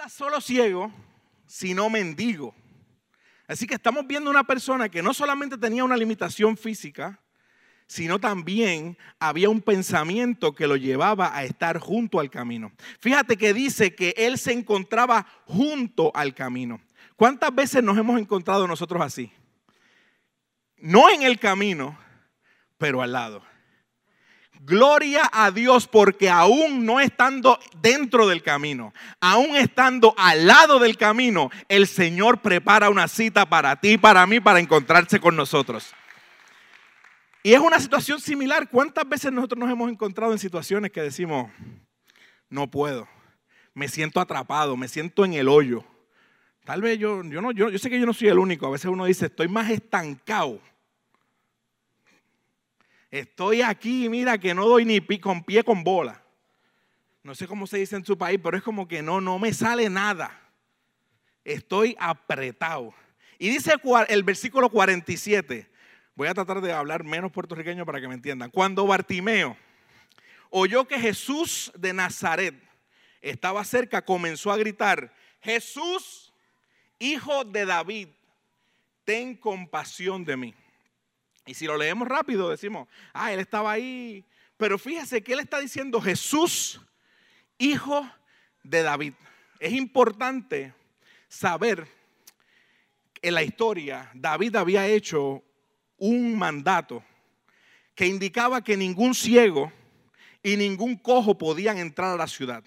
era solo ciego, sino mendigo. Así que estamos viendo una persona que no solamente tenía una limitación física, sino también había un pensamiento que lo llevaba a estar junto al camino. Fíjate que dice que él se encontraba junto al camino. ¿Cuántas veces nos hemos encontrado nosotros así? No en el camino, pero al lado. Gloria a Dios porque aún no estando dentro del camino, aún estando al lado del camino, el Señor prepara una cita para ti, para mí, para encontrarse con nosotros. Y es una situación similar. ¿Cuántas veces nosotros nos hemos encontrado en situaciones que decimos, no puedo, me siento atrapado, me siento en el hoyo? Tal vez yo, yo, no, yo, yo sé que yo no soy el único. A veces uno dice, estoy más estancado Estoy aquí, mira que no doy ni con pie con bola. No sé cómo se dice en su país, pero es como que no, no me sale nada. Estoy apretado. Y dice el versículo 47. Voy a tratar de hablar menos puertorriqueño para que me entiendan. Cuando Bartimeo oyó que Jesús de Nazaret estaba cerca, comenzó a gritar, Jesús, hijo de David, ten compasión de mí. Y si lo leemos rápido, decimos, ah, él estaba ahí. Pero fíjese que él está diciendo Jesús, hijo de David. Es importante saber en la historia, David había hecho un mandato que indicaba que ningún ciego y ningún cojo podían entrar a la ciudad.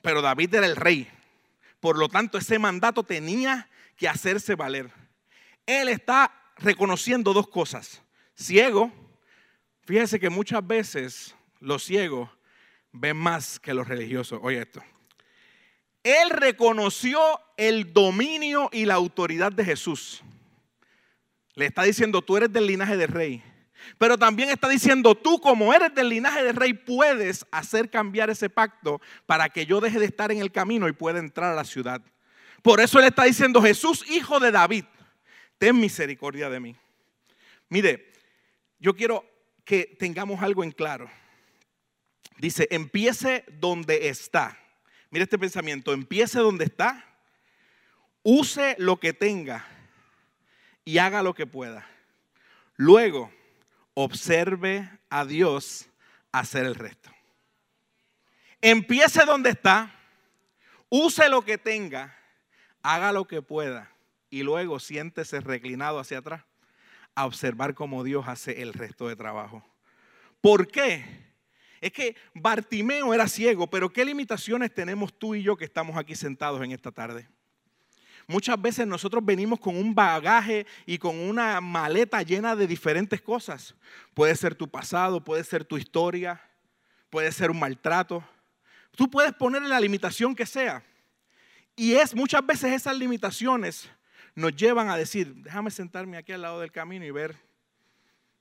Pero David era el rey. Por lo tanto, ese mandato tenía que hacerse valer. Él está reconociendo dos cosas. Ciego, fíjese que muchas veces los ciegos ven más que los religiosos. Oye esto. Él reconoció el dominio y la autoridad de Jesús. Le está diciendo, tú eres del linaje de rey. Pero también está diciendo, tú como eres del linaje de rey, puedes hacer cambiar ese pacto para que yo deje de estar en el camino y pueda entrar a la ciudad. Por eso él está diciendo, Jesús, hijo de David, ten misericordia de mí. Mire, yo quiero que tengamos algo en claro. Dice, empiece donde está. Mire este pensamiento, empiece donde está, use lo que tenga y haga lo que pueda. Luego, observe a Dios hacer el resto. Empiece donde está, use lo que tenga, haga lo que pueda y luego siéntese reclinado hacia atrás a observar cómo Dios hace el resto de trabajo. ¿Por qué? Es que Bartimeo era ciego, pero ¿qué limitaciones tenemos tú y yo que estamos aquí sentados en esta tarde? Muchas veces nosotros venimos con un bagaje y con una maleta llena de diferentes cosas. Puede ser tu pasado, puede ser tu historia, puede ser un maltrato. Tú puedes ponerle la limitación que sea. Y es muchas veces esas limitaciones nos llevan a decir, déjame sentarme aquí al lado del camino y ver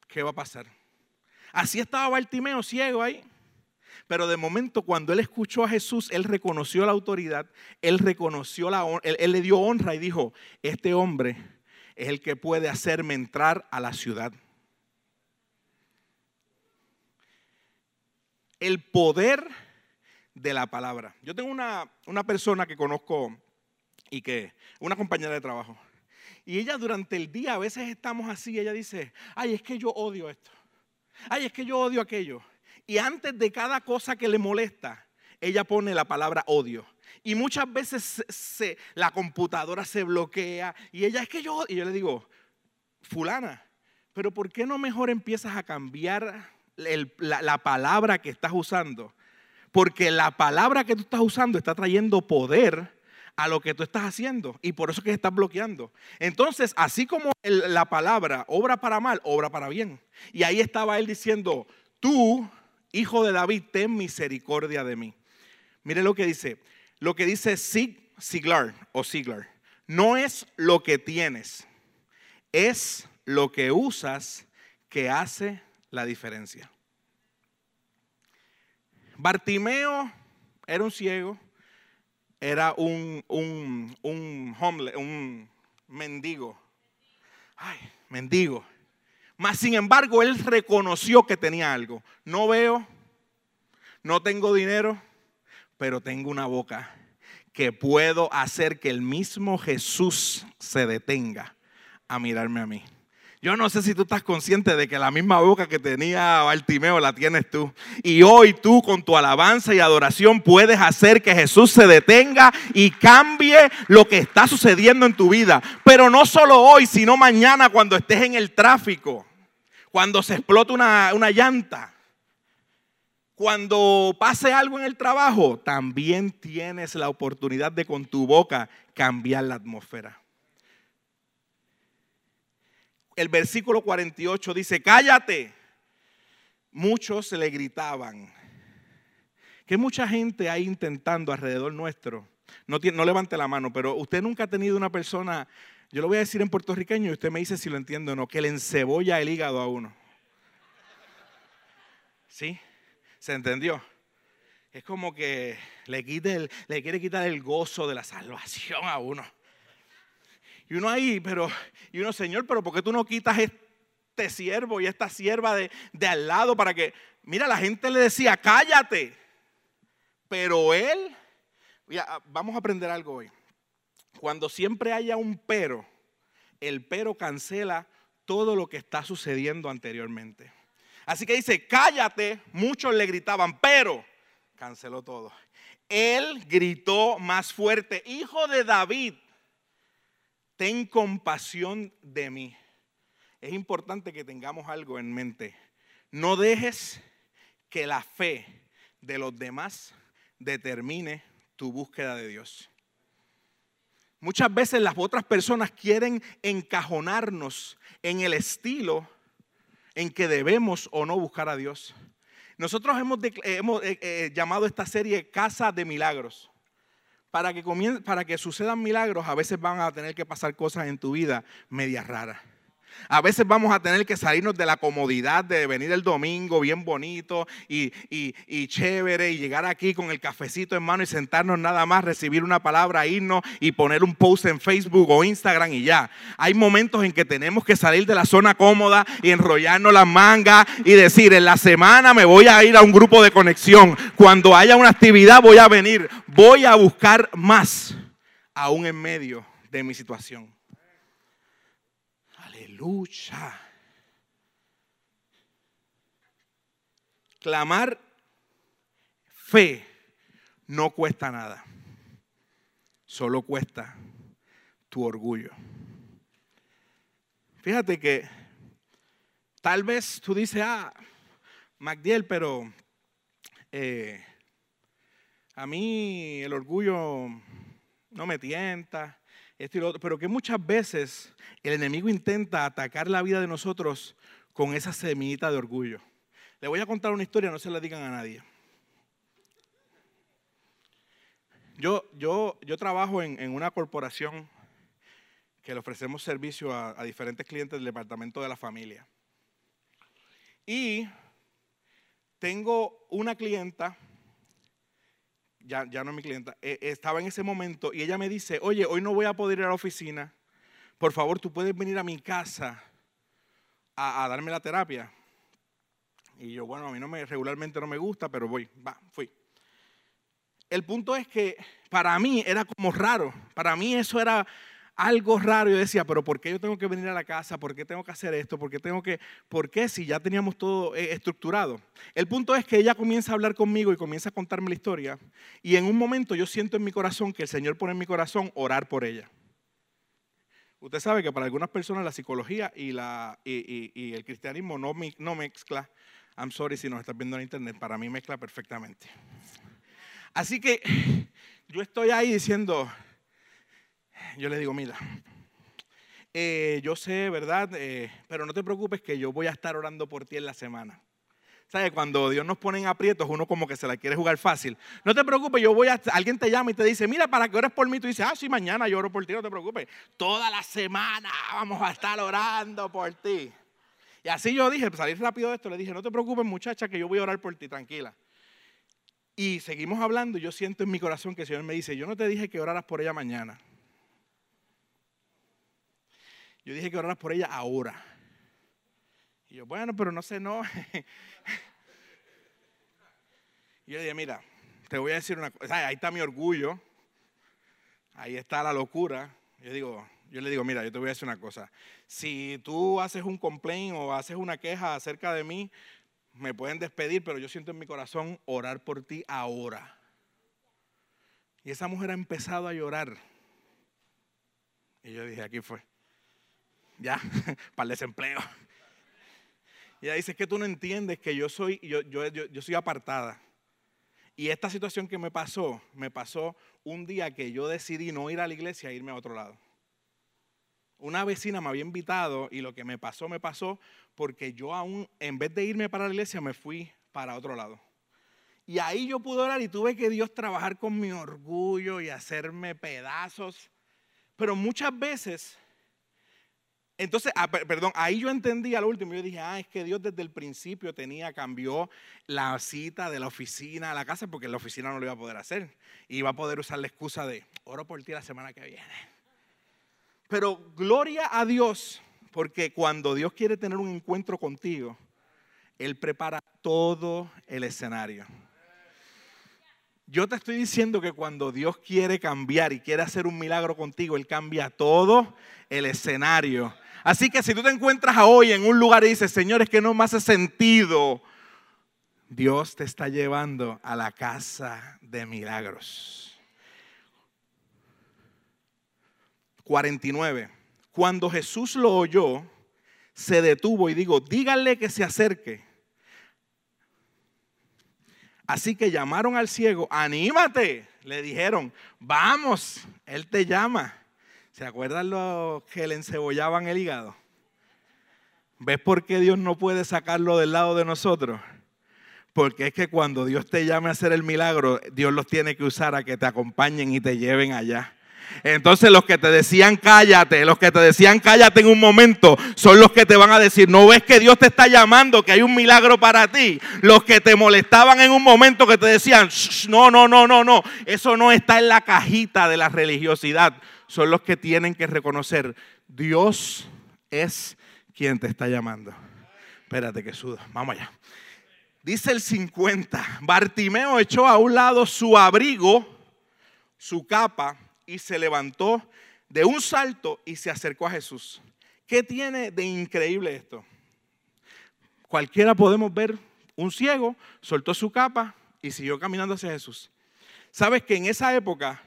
qué va a pasar. Así estaba Bartimeo ciego ahí. Pero de momento cuando él escuchó a Jesús, él reconoció la autoridad, él reconoció la él, él le dio honra y dijo, este hombre es el que puede hacerme entrar a la ciudad. El poder de la palabra. Yo tengo una, una persona que conozco y que, una compañera de trabajo, y ella durante el día, a veces estamos así, ella dice, ay, es que yo odio esto. Ay, es que yo odio aquello. Y antes de cada cosa que le molesta, ella pone la palabra odio. Y muchas veces se, la computadora se bloquea y ella es que yo, y yo le digo, fulana, pero ¿por qué no mejor empiezas a cambiar la, la palabra que estás usando? Porque la palabra que tú estás usando está trayendo poder a lo que tú estás haciendo y por eso que estás bloqueando. Entonces, así como la palabra obra para mal, obra para bien. Y ahí estaba él diciendo, tú, hijo de David, ten misericordia de mí. Mire lo que dice, lo que dice Siglar o Siglar, no es lo que tienes, es lo que usas que hace la diferencia. Bartimeo era un ciego, era un, un, un, un mendigo. Ay, mendigo. Mas sin embargo, él reconoció que tenía algo. No veo, no tengo dinero, pero tengo una boca que puedo hacer que el mismo Jesús se detenga a mirarme a mí. Yo no sé si tú estás consciente de que la misma boca que tenía Bartimeo la tienes tú. Y hoy tú con tu alabanza y adoración puedes hacer que Jesús se detenga y cambie lo que está sucediendo en tu vida. Pero no solo hoy, sino mañana cuando estés en el tráfico, cuando se explota una, una llanta, cuando pase algo en el trabajo, también tienes la oportunidad de con tu boca cambiar la atmósfera el versículo 48 dice, cállate. Muchos le gritaban. Que mucha gente hay intentando alrededor nuestro. No, levante la mano, pero usted nunca ha tenido una persona, yo lo voy a decir en puertorriqueño y usted me dice si lo entiendo o no, que le encebolla el hígado a uno. ¿Sí? ¿Se entendió? Es como que le, quite le quiere quitar el gozo de la salvación a uno. Y uno ahí, pero, y uno, Señor, pero ¿por qué tú no quitas este siervo y esta sierva de, de al lado para que, mira, la gente le decía, cállate. Pero él, vamos a aprender algo hoy. Cuando siempre haya un pero, el pero cancela todo lo que está sucediendo anteriormente. Así que dice, cállate, muchos le gritaban, pero canceló todo. Él gritó más fuerte, hijo de David, ten compasión de mí. Es importante que tengamos algo en mente. No dejes que la fe de los demás determine tu búsqueda de Dios. Muchas veces las otras personas quieren encajonarnos en el estilo en que debemos o no buscar a Dios. Nosotros hemos, eh, eh, llamado esta serie Casa de Milagros para que, para que sucedan milagros, a veces van a tener que pasar cosas en tu vida medias raras. A veces vamos a tener que salirnos de la comodidad de venir el domingo bien bonito y, y, chévere y llegar aquí con el cafecito en mano y sentarnos nada más, recibir una palabra, irnos y poner un post en Facebook o Instagram y ya. Hay momentos en que tenemos que salir de la zona cómoda y enrollarnos las mangas y decir, en la semana me voy a ir a un grupo de conexión. Cuando haya una actividad voy a venir. Voy a buscar más, aún en medio de mi situación. Lucha. Clamar fe no cuesta nada. Solo cuesta tu orgullo. Fíjate que tal vez tú dices, ah, Magdiel, pero eh, a mí el orgullo no me tienta pero que muchas veces el enemigo intenta atacar la vida de nosotros con esa semillita de orgullo. Le voy a contar una historia, no se la digan a nadie. Yo, yo, yo trabajo en, una corporación que le ofrecemos servicio a, a diferentes clientes del departamento de la familia. Y tengo una clienta ya, ya no es mi clienta, eh, estaba en ese momento y ella me dice, oye, hoy no voy a poder ir a la oficina, por favor, tú puedes venir a mi casa a, darme la terapia. Y yo, bueno, a mí no me, regularmente no me gusta, pero voy, va, fui. El punto es que para mí era como raro, para mí eso era algo raro. Yo decía, pero ¿por qué yo tengo que venir a la casa? ¿Por qué tengo que hacer esto? ¿Por qué tengo que.? ¿Por qué si ya teníamos todo eh, estructurado? El punto es que ella comienza a hablar conmigo y comienza a contarme la historia. Y en un momento yo siento en mi corazón que el Señor pone en mi corazón orar por ella. Usted sabe que para algunas personas la psicología y, la, y, el cristianismo no, no mezcla. I'm sorry si nos estás viendo en internet, para mí mezcla perfectamente. Así que yo estoy ahí diciendo, yo le digo, mira, eh, yo sé, ¿verdad? Eh, pero no te preocupes que yo voy a estar orando por ti en la semana. ¿Sabes? Cuando Dios nos pone en aprietos, uno como que se la quiere jugar fácil. No te preocupes, yo voy a. Alguien te llama y te dice, mira, para que ores por mí. Tú dices, ah, sí, mañana yo oro por ti, no te preocupes. Toda la semana vamos a estar orando por ti. Y así yo dije, pues, salir rápido de esto, le dije, no te preocupes, muchacha, que yo voy a orar por ti, tranquila. Y seguimos hablando, y yo siento en mi corazón que el Señor me dice, yo no te dije que oraras por ella mañana. Yo dije que oraras por ella ahora. Y yo, bueno, pero no sé, no. y yo dije, mira, te voy a decir una cosa. Ahí está mi orgullo. ahí está la locura. Yo digo, yo le digo, mira, yo te voy a decir una cosa. Si tú haces un complaint o haces una queja acerca de mí, me pueden despedir, pero yo siento en mi corazón orar por ti ahora. Y esa mujer ha empezado a llorar. Y yo dije, aquí fue. Ya, para el desempleo. Y ella dice, que tú no entiendes que yo soy, yo, yo, yo soy apartada. Y esta situación que me pasó, me pasó un día que yo decidí no ir a la iglesia e irme a otro lado. Una vecina me había invitado y lo que me pasó, me pasó porque yo aún, en vez de irme para la iglesia, me fui para otro lado. Y ahí yo pude orar y tuve que Dios trabajar con mi orgullo y hacerme pedazos. Pero muchas veces entonces, ah, perdón, ahí yo entendí al último, yo dije, ah, es que Dios desde el principio tenía, cambió la cita de la oficina a la casa porque la oficina no lo iba a poder hacer. Y iba a poder usar la excusa de, oro por ti la semana que viene. Pero gloria a Dios, porque cuando Dios quiere tener un encuentro contigo, Él prepara todo el escenario. Yo te estoy diciendo que cuando Dios quiere cambiar y quiere hacer un milagro contigo, Él cambia todo el escenario Así que si tú te encuentras hoy en un lugar y dices, Señor, es que no me hace sentido, Dios te está llevando a la casa de milagros. 49. Cuando Jesús lo oyó, se detuvo y dijo, díganle que se acerque. Así que llamaron al ciego, anímate, le dijeron, vamos, Él te llama. ¿Se acuerdan los que le encebollaban el hígado? ¿Ves por qué Dios no puede sacarlo del lado de nosotros? Porque es que cuando Dios te llame a hacer el milagro, Dios los tiene que usar a que te acompañen y te lleven allá. Entonces los que te decían cállate, los que te decían cállate en un momento, son los que te van a decir, no ves que Dios te está llamando, que hay un milagro para ti. Los que te molestaban en un momento que te decían, no, no, no, no, no, eso no está en la cajita de la religiosidad son los que tienen que reconocer, Dios es quien te está llamando. Espérate que sudo, vamos allá. Dice el 50, Bartimeo echó a un lado su abrigo, su capa, y se levantó de un salto y se acercó a Jesús. ¿Qué tiene de increíble esto? Cualquiera podemos ver un ciego, soltó su capa y siguió caminando hacia Jesús. Sabes que en esa época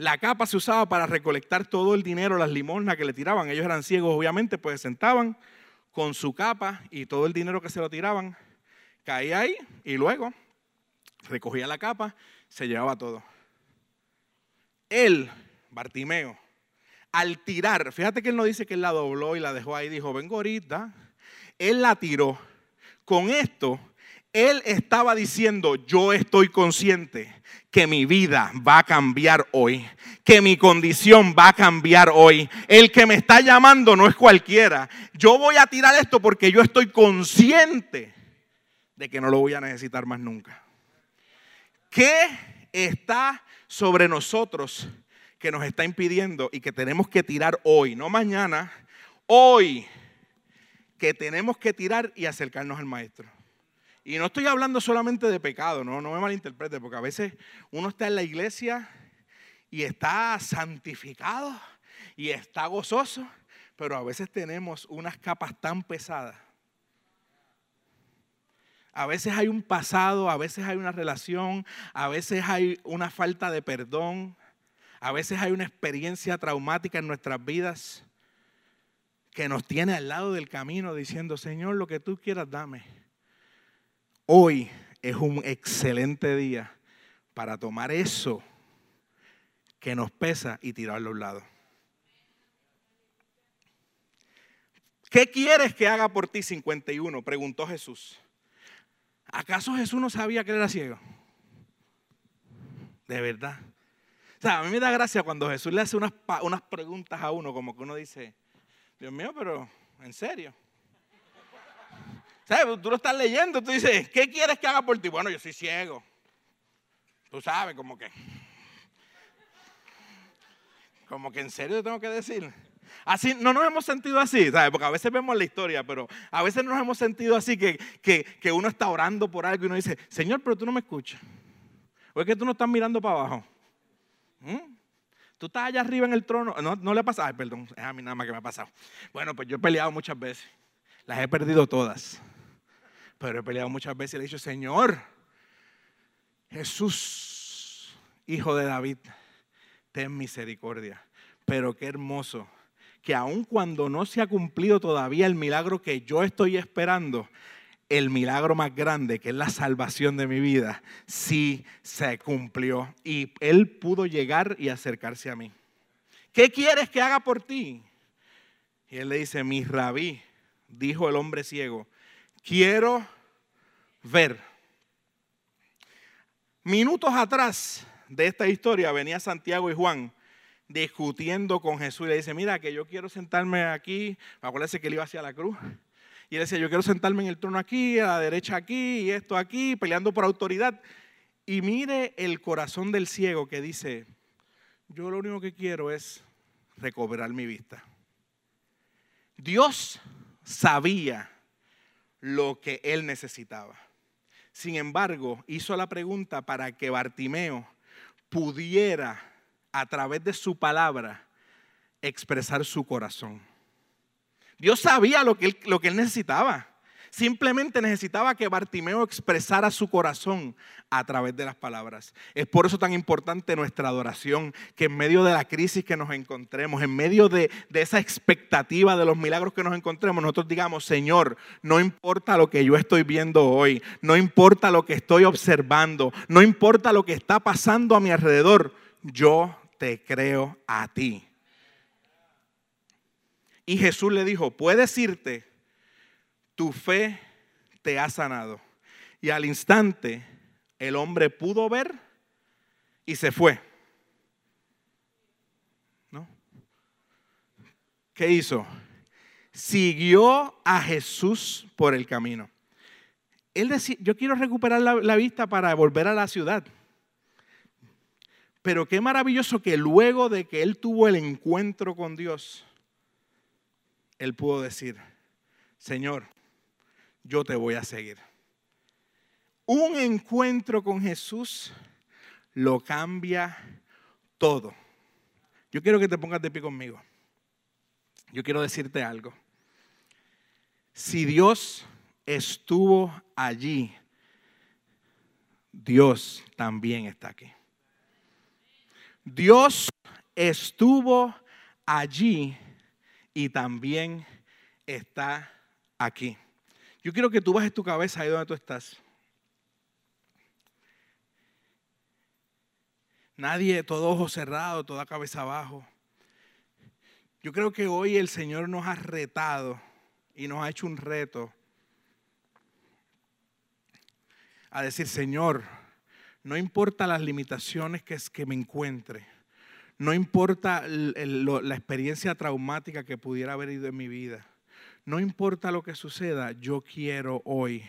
la capa se usaba para recolectar todo el dinero, las limosnas que le tiraban. Ellos eran ciegos, obviamente, pues se sentaban con su capa y todo el dinero que se lo tiraban caía ahí y luego recogía la capa, se llevaba todo. Él, Bartimeo, al tirar, fíjate que él no dice que él la dobló y la dejó ahí, dijo, vengo ahorita, él la tiró. Con esto, él estaba diciendo, yo estoy consciente que mi vida va a cambiar hoy, que mi condición va a cambiar hoy. El que me está llamando no es cualquiera. Yo voy a tirar esto porque yo estoy consciente de que no lo voy a necesitar más nunca. ¿Qué está sobre nosotros que nos está impidiendo y que tenemos que tirar hoy, no mañana, hoy, que tenemos que tirar y acercarnos al maestro? Y no estoy hablando solamente de pecado, no, no me malinterprete, porque a veces uno está en la iglesia y está santificado y está gozoso, pero a veces tenemos unas capas tan pesadas. A veces hay un pasado, a veces hay una relación, a veces hay una falta de perdón, a veces hay una experiencia traumática en nuestras vidas que nos tiene al lado del camino diciendo, Señor, lo que tú quieras, dame. Hoy es un excelente día para tomar eso que nos pesa y tirarlo a un lado. ¿Qué quieres que haga por ti 51? Preguntó Jesús. ¿Acaso Jesús no sabía que era ciego? De verdad. O sea, a mí me da gracia cuando Jesús le hace unas, unas preguntas a uno, como que uno dice, Dios mío, pero en serio. Tú lo estás leyendo, tú dices, ¿qué quieres que haga por ti? Bueno, yo soy ciego. Tú sabes, como que. Como que en serio te tengo que decir. Así, no nos hemos sentido así, ¿sabes? Porque a veces vemos la historia, pero a veces nos hemos sentido así que, que, uno está orando por algo y uno dice, Señor, pero tú no me escuchas. O es que tú no estás mirando para abajo. ¿Mm? Tú estás allá arriba en el trono. No, no le pasa. Ay, perdón, es a mí nada más que me ha pasado. Bueno, pues yo he peleado muchas veces. Las he perdido todas. Pero he peleado muchas veces y le he dicho, Señor, Jesús, hijo de David, ten misericordia. Pero qué hermoso que aun cuando no se ha cumplido todavía el milagro que yo estoy esperando, el milagro más grande, que es la salvación de mi vida, sí se cumplió. Y Él pudo llegar y acercarse a mí. ¿Qué quieres que haga por ti? Y Él le dice, mi rabí, dijo el hombre ciego, quiero ver. Minutos atrás de esta historia venía Santiago y Juan discutiendo con Jesús y le dice, mira que yo quiero sentarme aquí, acuérdense que él iba hacia la cruz, y él decía, yo quiero sentarme en el trono aquí, a la derecha aquí, y esto aquí, peleando por autoridad. Y mire el corazón del ciego que dice, yo lo único que quiero es recobrar mi vista. Dios sabía lo que él necesitaba. Sin embargo, hizo la pregunta para que Bartimeo pudiera, a través de su palabra, expresar su corazón. Dios sabía lo que él, lo que él necesitaba. Simplemente necesitaba que Bartimeo expresara su corazón a través de las palabras. Es por eso tan importante nuestra adoración, que en medio de la crisis que nos encontremos, en medio de, de, esa expectativa de los milagros que nos encontremos, nosotros digamos, Señor, no importa lo que yo estoy viendo hoy, no importa lo que estoy observando, no importa lo que está pasando a mi alrededor, yo te creo a ti. Y Jesús le dijo, puedes irte, tu fe te ha sanado. Y al instante el hombre pudo ver y se fue. ¿No? ¿Qué hizo? Siguió a Jesús por el camino. Él decía, yo quiero recuperar la, la vista para volver a la ciudad. Pero qué maravilloso que luego de que él tuvo el encuentro con Dios, él pudo decir, Señor, yo te voy a seguir. Un encuentro con Jesús lo cambia todo. Yo quiero que te pongas de pie conmigo. Yo quiero decirte algo. Si Dios estuvo allí, Dios también está aquí. Dios estuvo allí y también está aquí. Yo quiero que tú bajes tu cabeza ahí donde tú estás. Nadie, todo ojo cerrado, toda cabeza abajo. Yo creo que hoy el Señor nos ha retado y nos ha hecho un reto a decir, Señor, no importa las limitaciones que, es que me encuentre no importa la experiencia traumática que pudiera haber ido en mi vida. No importa lo que suceda, yo quiero hoy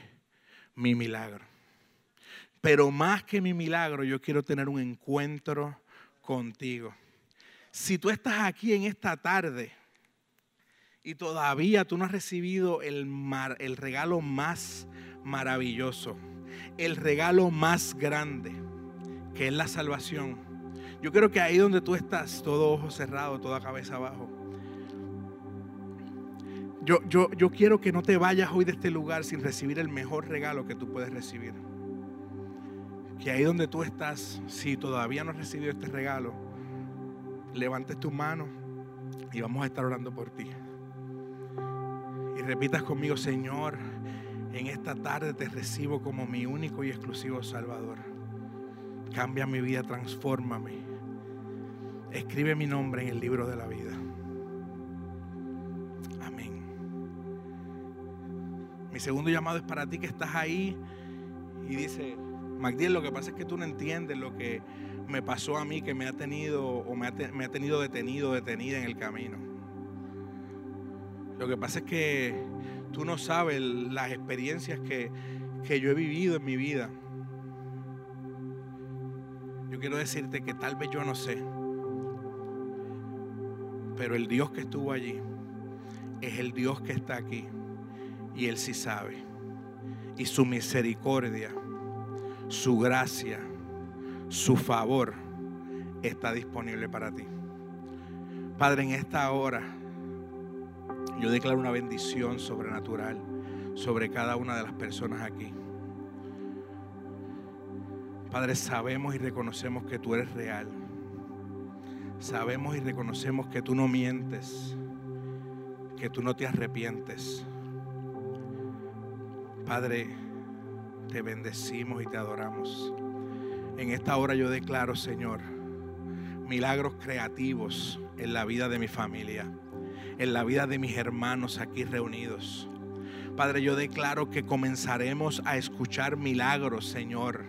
mi milagro. Pero más que mi milagro, yo quiero tener un encuentro contigo. Si tú estás aquí en esta tarde y todavía tú no has recibido el, el regalo más maravilloso, el regalo más grande, que es la salvación, yo creo que ahí donde tú estás, todo ojo cerrado, toda cabeza abajo. Yo, yo, yo quiero que no te vayas hoy de este lugar sin recibir el mejor regalo que tú puedes recibir. Que ahí donde tú estás, si todavía no has recibido este regalo, levantes tu mano y vamos a estar orando por ti. Y repitas conmigo, Señor, en esta tarde te recibo como mi único y exclusivo Salvador. Cambia mi vida, transfórmame escribe mi nombre en el libro de la vida. Mi segundo llamado es para ti que estás ahí y dice, Magdiel, lo que pasa es que tú no entiendes lo que me pasó a mí, que me ha tenido o me ha, me ha tenido detenido, detenida en el camino. Lo que pasa es que tú no sabes las experiencias que, que yo he vivido en mi vida. Yo quiero decirte que tal vez yo no sé pero el Dios que estuvo allí es el Dios que está aquí. Y Él sí sabe. Y su misericordia, su gracia, su favor está disponible para ti. Padre, en esta hora yo declaro una bendición sobrenatural sobre cada una de las personas aquí. Padre, sabemos y reconocemos que tú eres real. Sabemos y reconocemos que tú no mientes, que tú no te arrepientes. Padre, te bendecimos y te adoramos. En esta hora yo declaro, Señor, milagros creativos en la vida de mi familia, en la vida de mis hermanos aquí reunidos. Padre, yo declaro que comenzaremos a escuchar milagros, Señor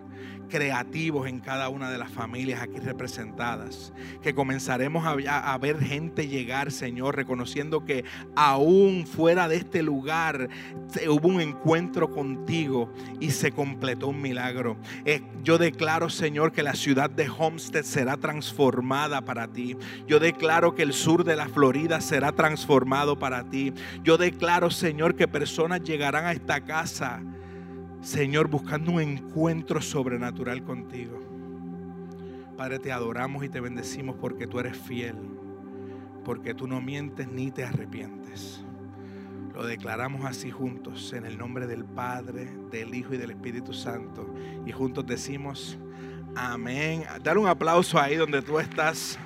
creativos en cada una de las familias aquí representadas. Que comenzaremos a, ver gente llegar, Señor, reconociendo que aún fuera de este lugar hubo un encuentro contigo y se completó un milagro. Eh, yo declaro, Señor, que la ciudad de Homestead será transformada para ti. Yo declaro que el sur de la Florida será transformado para ti. Yo declaro, Señor, que personas llegarán a esta casa Señor, buscando un encuentro sobrenatural contigo. Padre, te adoramos y te bendecimos porque tú eres fiel, porque tú no mientes ni te arrepientes. Lo declaramos así juntos, en el nombre del Padre, del Hijo y del Espíritu Santo. Y juntos decimos, amén. Dar un aplauso ahí donde tú estás.